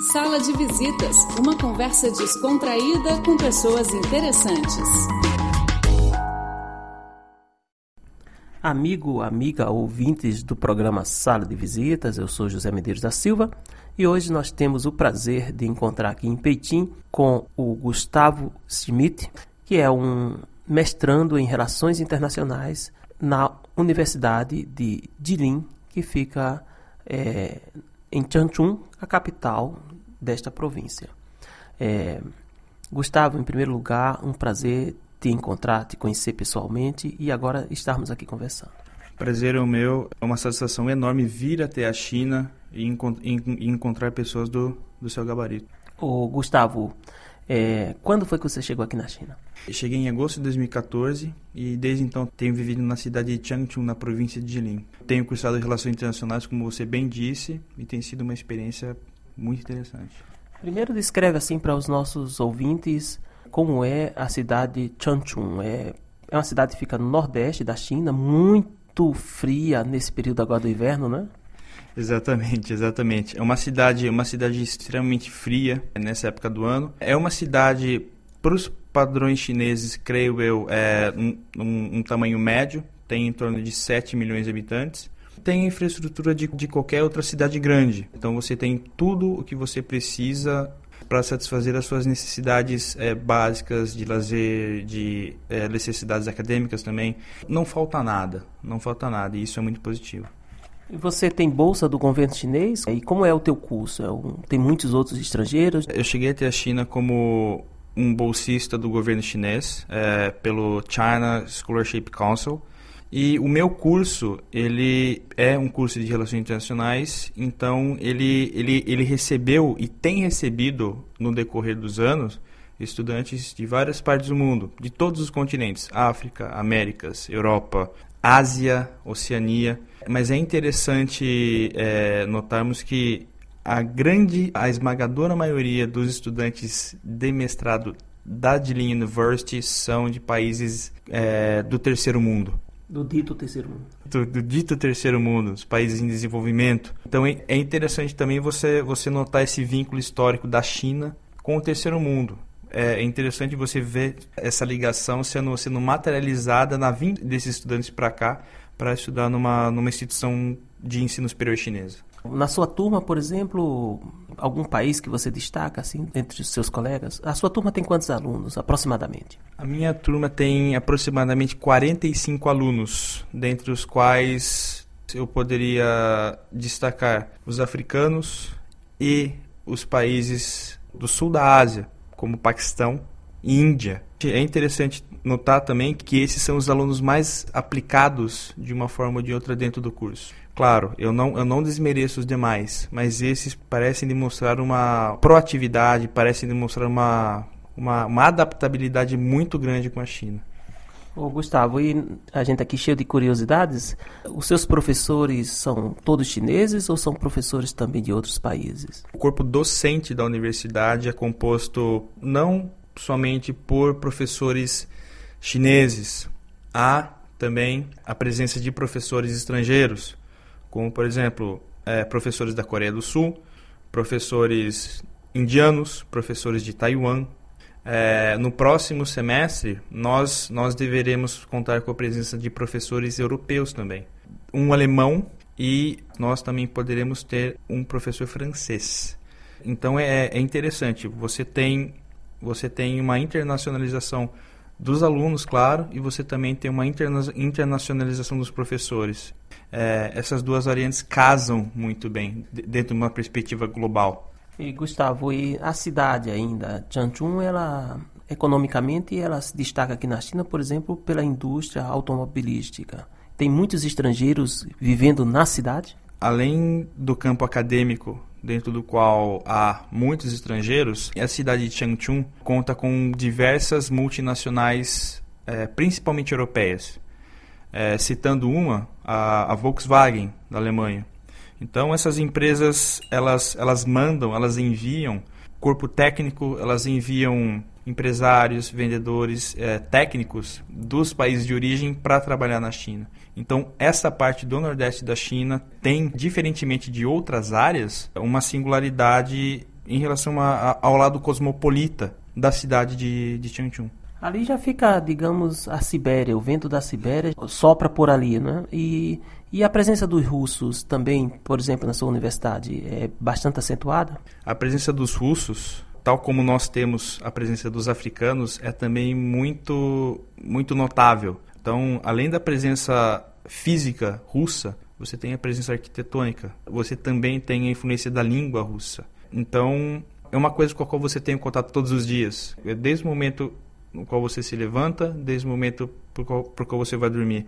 Sala de Visitas, uma conversa descontraída com pessoas interessantes. Amigo, amiga, ouvintes do programa Sala de Visitas, eu sou José Medeiros da Silva e hoje nós temos o prazer de encontrar aqui em Peitim com o Gustavo Schmidt, que é um mestrando em Relações Internacionais na Universidade de Jilin, que fica é, em Changchun, a capital desta província. É, Gustavo, em primeiro lugar, um prazer te encontrar, te conhecer pessoalmente e agora estarmos aqui conversando. Prazer é o meu, é uma satisfação enorme vir até a China e, encont e encontrar pessoas do, do seu gabarito. Ô, Gustavo, é, quando foi que você chegou aqui na China? Eu cheguei em agosto de 2014 e desde então tenho vivido na cidade de Changchun, na província de Jilin. Tenho cursado Relações Internacionais, como você bem disse, e tem sido uma experiência muito interessante. Primeiro descreve assim para os nossos ouvintes como é a cidade de Changchun. É, é uma cidade que fica no nordeste da China, muito fria nesse período agora do inverno, né? Exatamente, exatamente. É uma cidade, uma cidade extremamente fria nessa época do ano. É uma cidade para os padrões chineses, creio eu, é um, um, um, tamanho médio, tem em torno de 7 milhões de habitantes. Tem a infraestrutura de, de qualquer outra cidade grande. Então você tem tudo o que você precisa para satisfazer as suas necessidades é, básicas de lazer, de é, necessidades acadêmicas também. Não falta nada, não falta nada, e isso é muito positivo. E você tem bolsa do governo chinês? E como é o teu curso? É um, tem muitos outros estrangeiros? Eu cheguei até a China como um bolsista do governo chinês, é, pelo China Scholarship Council. E o meu curso, ele é um curso de Relações Internacionais, então ele, ele, ele recebeu e tem recebido no decorrer dos anos estudantes de várias partes do mundo, de todos os continentes, África, Américas, Europa, Ásia, Oceania. Mas é interessante é, notarmos que a grande, a esmagadora maioria dos estudantes de mestrado da Jilin University são de países é, do terceiro mundo. Do dito terceiro mundo. Do, do, dito terceiro mundo, os países em desenvolvimento. Então é, é interessante também você, você notar esse vínculo histórico da China com o terceiro mundo. É, interessante você ver essa ligação sendo, sendo materializada na vinda desses estudantes para cá para estudar numa, numa instituição de ensino superior chinesa. Na sua turma, por exemplo, algum país que você destaca assim entre os seus colegas? A sua turma tem quantos alunos aproximadamente? A minha turma tem aproximadamente 45 alunos, dentre os quais eu poderia destacar os africanos e os países do sul da Ásia, como Paquistão e Índia. É interessante notar também que esses são os alunos mais aplicados de uma forma ou de outra dentro do curso. Claro, eu não, eu não desmereço os demais, mas esses parecem demonstrar uma proatividade, parecem demonstrar uma, uma, uma adaptabilidade muito grande com a China. Ô, Gustavo, e a gente aqui cheio de curiosidades, os seus professores são todos chineses ou são professores também de outros países? O corpo docente da universidade é composto não somente por professores chineses, há também a presença de professores estrangeiros, como por exemplo é, professores da Coreia do Sul, professores indianos, professores de Taiwan. É, no próximo semestre, nós, nós deveremos contar com a presença de professores europeus também. Um alemão e nós também poderemos ter um professor francês. Então é, é interessante, você tem, você tem uma internacionalização dos alunos, claro, e você também tem uma interna internacionalização dos professores é, essas duas variantes casam muito bem dentro de uma perspectiva global. E Gustavo, e a cidade ainda, Changchun, ela economicamente ela se destaca aqui na China, por exemplo, pela indústria automobilística. Tem muitos estrangeiros vivendo na cidade? Além do campo acadêmico, dentro do qual há muitos estrangeiros, a cidade de Changchun conta com diversas multinacionais, é, principalmente europeias é, citando uma, a, a, Volkswagen da Alemanha. Então essas empresas elas elas mandam, elas enviam corpo técnico, elas enviam empresários, vendedores, é, técnicos dos países de origem para trabalhar na China. Então, essa parte do Nordeste da China tem, diferentemente de outras áreas, uma singularidade em relação a, a, ao lado cosmopolita da cidade de, de Changchun. Ali já fica, digamos, a Sibéria, o vento da Sibéria sopra por ali, né? E, e a presença dos russos também, por exemplo, na sua universidade, é bastante acentuada? A presença dos russos, tal como nós temos a presença dos africanos, é também muito, muito notável. Então, além da presença física russa, você tem a presença arquitetônica, você também tem a influência da língua russa. Então, é uma coisa com a qual você tem contato todos os dias. Desde o momento no qual você se levanta, desde o momento por qual, por qual você vai dormir.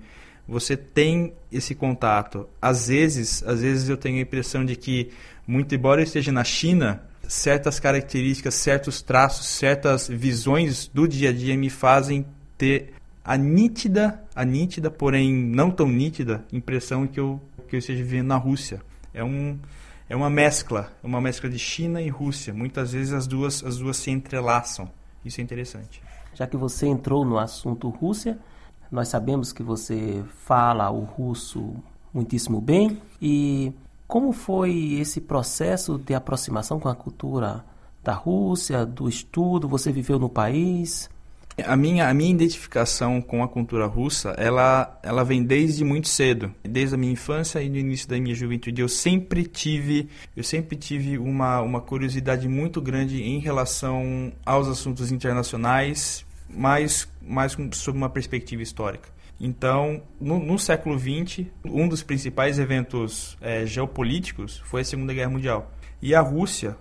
Você tem esse contato. Às vezes, às vezes eu tenho a impressão de que, muito embora eu esteja na China, certas características, certos traços, certas visões do dia a dia me fazem ter a nítida, a nítida, porém não tão nítida, impressão que eu, que eu esteja vivendo na Rússia. É, um, é uma mescla, uma mescla de China e Rússia. Muitas vezes as duas, as duas se entrelaçam. Isso é interessante. Já que você entrou no assunto Rússia, nós sabemos que você fala o russo muitíssimo bem. E como foi esse processo de aproximação com a cultura da Rússia, do estudo? Você viveu no país? A minha, a minha identificação com a cultura russa, ela, ela vem desde muito cedo. Desde a minha infância e no início da minha juventude, eu sempre tive, eu sempre tive uma, uma curiosidade muito grande em relação aos assuntos internacionais, mais, mais sob uma perspectiva histórica. Então, no, no século XX, um dos principais eventos é, geopolíticos foi a Segunda Guerra Mundial. E a Rússia,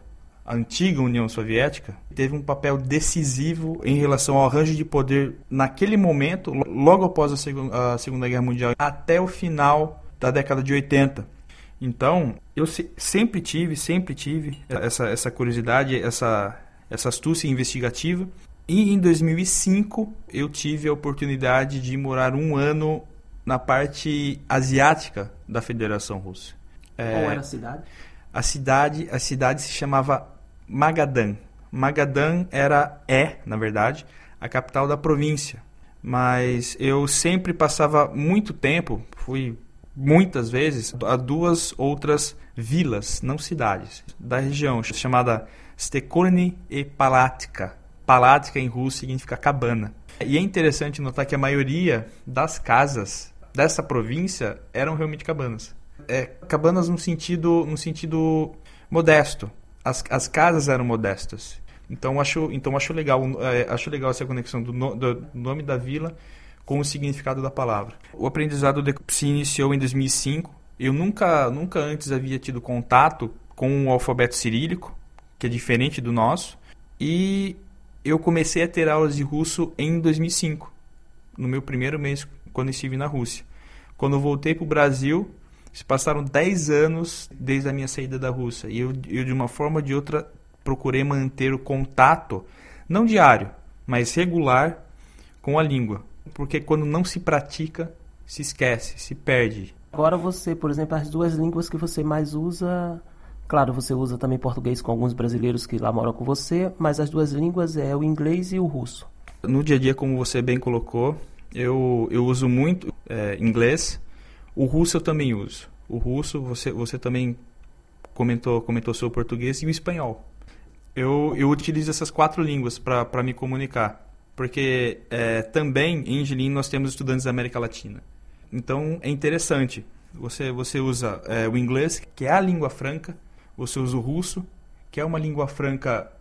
a antiga União Soviética, teve um papel decisivo em relação ao arranjo de poder naquele momento, logo após a, seg a Segunda Guerra Mundial, até o final da década de 80. Então, eu se sempre tive, sempre tive essa, essa curiosidade, essa, essa astúcia investigativa. E em 2005 eu tive a oportunidade de morar um ano na parte asiática da Federação Russa. Qual é, era a cidade? A cidade, a cidade se chamava Magadan. Magadan era é, na verdade, a capital da província. Mas eu sempre passava muito tempo, fui muitas vezes a duas outras vilas, não cidades, da região, chamada Stekorny e Palatka Palática em russo significa cabana. E é interessante notar que a maioria das casas dessa província eram realmente cabanas. É, cabanas no sentido, no sentido modesto. As, as casas eram modestas. Então acho, então acho legal, é, acho legal essa conexão do, no, do nome da vila com o significado da palavra. O aprendizado se iniciou em 2005. Eu nunca, nunca antes havia tido contato com o alfabeto cirílico, que é diferente do nosso. E eu comecei a ter aulas de russo em 2005, no meu primeiro mês quando estive na Rússia. Quando eu voltei para o Brasil, se passaram 10 anos desde a minha saída da Rússia e eu, eu, de uma forma ou de outra, procurei manter o contato, não diário, mas regular com a língua. Porque quando não se pratica, se esquece, se perde. Agora você, por exemplo, as duas línguas que você mais usa Claro, você usa também português com alguns brasileiros que lá moram com você, mas as duas línguas é o inglês e o russo. No dia a dia, como você bem colocou, eu, eu uso muito é, inglês. O russo eu também uso. O russo, você, você também comentou, comentou sobre o português e o espanhol. Eu, eu utilizo essas quatro línguas para me comunicar. Porque é, também em Angelim nós temos estudantes da América Latina. Então é interessante. Você, você usa é, o inglês, que é a língua franca, você usa o russo, que é uma língua franca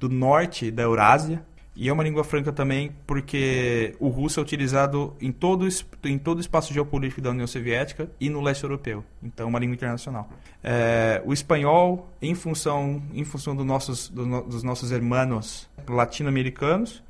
do norte da Eurásia, e é uma língua franca também porque o russo é utilizado em todo, em todo o espaço geopolítico da União Soviética e no leste europeu. Então, é uma língua internacional. É, o espanhol, em função, em função do nossos, do, dos nossos hermanos latino-americanos,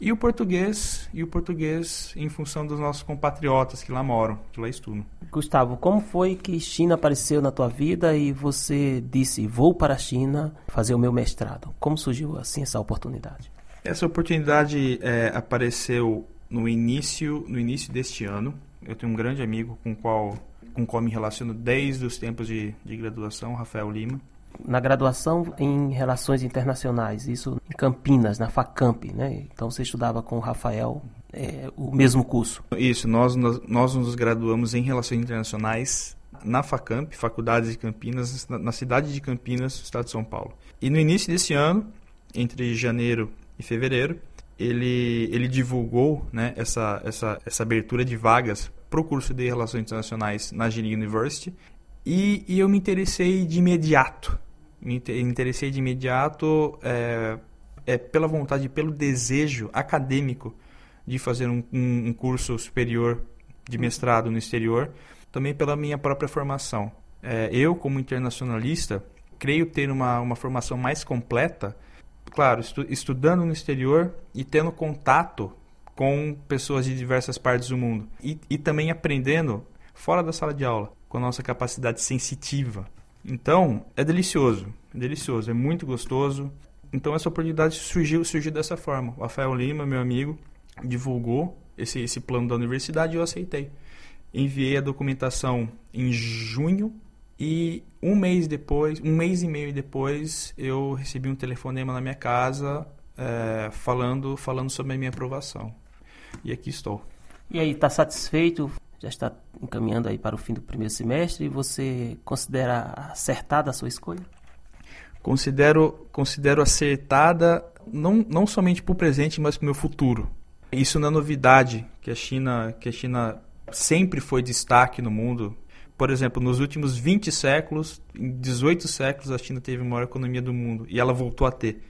e o português, e o português em função dos nossos compatriotas que lá moram, que lá estudam. Gustavo, como foi que China apareceu na tua vida e você disse, vou para a China fazer o meu mestrado? Como surgiu assim essa oportunidade? Essa oportunidade é, apareceu no início, no início deste ano. Eu tenho um grande amigo com o qual, com qual me relaciono desde os tempos de, de graduação, Rafael Lima na graduação em Relações Internacionais, isso em Campinas, na FACAMP, né? Então você estudava com o Rafael é, o mesmo curso. Isso, nós, nós, nós nos graduamos em Relações Internacionais na FACAMP, Faculdades de Campinas, na, na cidade de Campinas, estado de São Paulo. E no início desse ano, entre janeiro e fevereiro, ele, ele divulgou né, essa, essa, essa abertura de vagas para o curso de Relações Internacionais na Gini University e, e, eu me interessei de imediato. Me interessei de imediato é, é, pela vontade, pelo desejo acadêmico de fazer um, um, um curso superior de mestrado no exterior, também pela minha própria formação. É, eu, como internacionalista, creio ter uma, uma formação mais completa claro, estu estudando no exterior e tendo contato com pessoas de diversas partes do mundo. E, e também aprendendo fora da sala de aula, com a nossa capacidade sensitiva. Então, é delicioso, é delicioso, é muito gostoso. Então, essa oportunidade surgiu, surgiu dessa forma. O Rafael Lima, meu amigo, divulgou esse, esse plano da universidade e eu aceitei. Enviei a documentação em junho e um mês depois, um mês e meio depois, eu recebi um telefonema na minha casa é, falando, falando sobre a minha aprovação. E aqui estou. E aí, está satisfeito? Já está encaminhando aí para o fim do primeiro semestre e você considera acertada a sua escolha? Considero, considero acertada não, não somente para o presente, mas para o meu futuro. Isso não é novidade, que a China, que a China sempre foi destaque no mundo por exemplo, nos últimos 20 séculos, em 18 séculos, a China teve a maior economia do mundo e ela voltou a ter.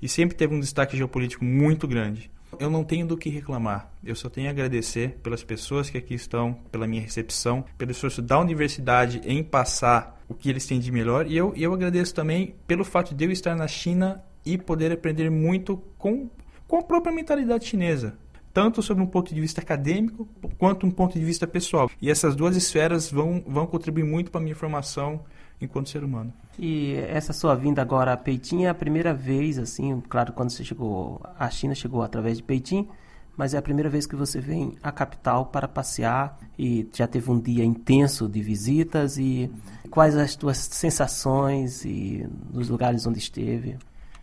E sempre teve um destaque geopolítico muito grande. Eu não tenho do que reclamar. Eu só tenho a agradecer pelas pessoas que aqui estão, pela minha recepção, pelo esforço da universidade em passar o que eles têm de melhor. E eu, eu agradeço também pelo fato de eu estar na China e poder aprender muito com, com a própria mentalidade chinesa tanto sobre um ponto de vista acadêmico quanto um ponto de vista pessoal. E essas duas esferas vão, vão contribuir muito para a minha formação enquanto ser humano. E essa sua vinda agora a Peitim é a primeira vez, assim, claro, quando você chegou à China, chegou através de Peitim, mas é a primeira vez que você vem à capital para passear e já teve um dia intenso de visitas e quais as tuas sensações e nos lugares onde esteve?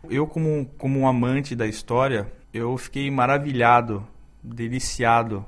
Eu como como um amante da história, eu fiquei maravilhado deliciado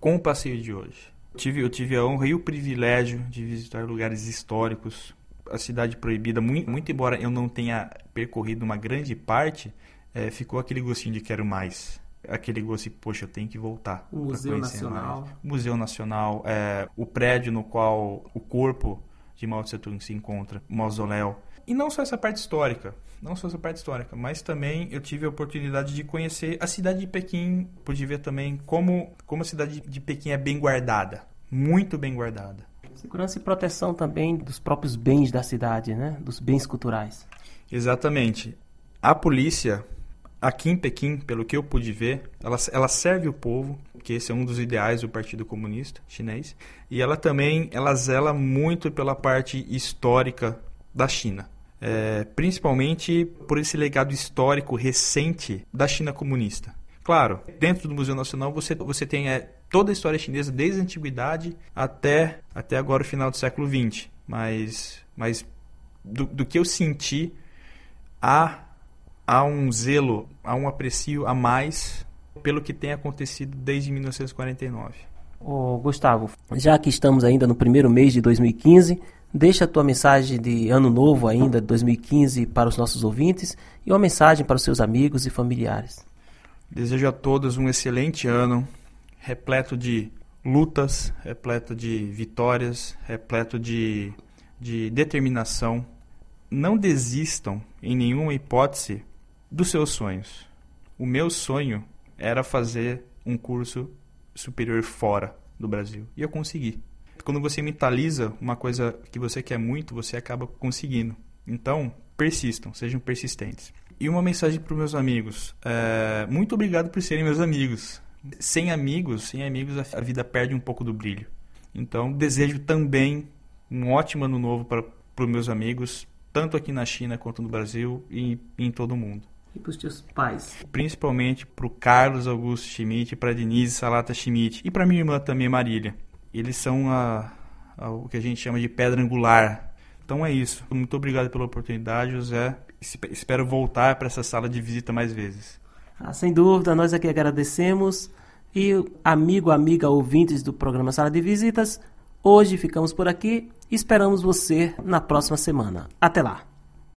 com o passeio de hoje. Eu tive, eu tive a honra e o privilégio de visitar lugares históricos, a cidade proibida, muito, muito embora eu não tenha percorrido uma grande parte, é, ficou aquele gostinho de quero mais. Aquele gosto de, poxa, eu tenho que voltar. O Museu Nacional. Mais. O Museu Nacional, é, o prédio no qual o corpo de Mao Tse Tung se encontra, o mausoléu. E não só essa parte histórica, não só essa parte histórica, mas também eu tive a oportunidade de conhecer a cidade de Pequim, pude ver também como, como a cidade de Pequim é bem guardada, muito bem guardada. Segurança e proteção também dos próprios bens da cidade, né? Dos bens culturais. Exatamente. A polícia aqui em Pequim, pelo que eu pude ver, ela, ela serve o povo, que esse é um dos ideais do Partido Comunista Chinês, e ela também ela zela muito pela parte histórica da China é, principalmente por esse legado histórico recente da China comunista. Claro, dentro do Museu Nacional você, você tem é, toda a história chinesa, desde a antiguidade até, até agora o final do século XX. Mas, mas do, do que eu senti, há, há um zelo, há um aprecio a mais pelo que tem acontecido desde 1949. Ô, Gustavo, já que estamos ainda no primeiro mês de 2015, Deixa a tua mensagem de ano novo ainda, 2015, para os nossos ouvintes e uma mensagem para os seus amigos e familiares. Desejo a todos um excelente ano, repleto de lutas, repleto de vitórias, repleto de, de determinação. Não desistam, em nenhuma hipótese, dos seus sonhos. O meu sonho era fazer um curso superior fora do Brasil e eu consegui quando você mentaliza uma coisa que você quer muito, você acaba conseguindo. Então, persistam, sejam persistentes. E uma mensagem para os meus amigos: é, muito obrigado por serem meus amigos. Sem amigos, sem amigos, a vida perde um pouco do brilho. Então, desejo também um ótimo ano novo para os meus amigos, tanto aqui na China quanto no Brasil e, e em todo o mundo. E para os teus pais? Principalmente para o Carlos Augusto Schmidt, para a Denise Salata Schmidt e para minha irmã também, Marília eles são a, a, o que a gente chama de pedra angular. Então é isso. Muito obrigado pela oportunidade, José. Espero voltar para essa sala de visita mais vezes. Ah, sem dúvida, nós aqui agradecemos. E amigo, amiga, ouvintes do programa Sala de Visitas, Hoje ficamos por aqui esperamos você na próxima semana. Até lá!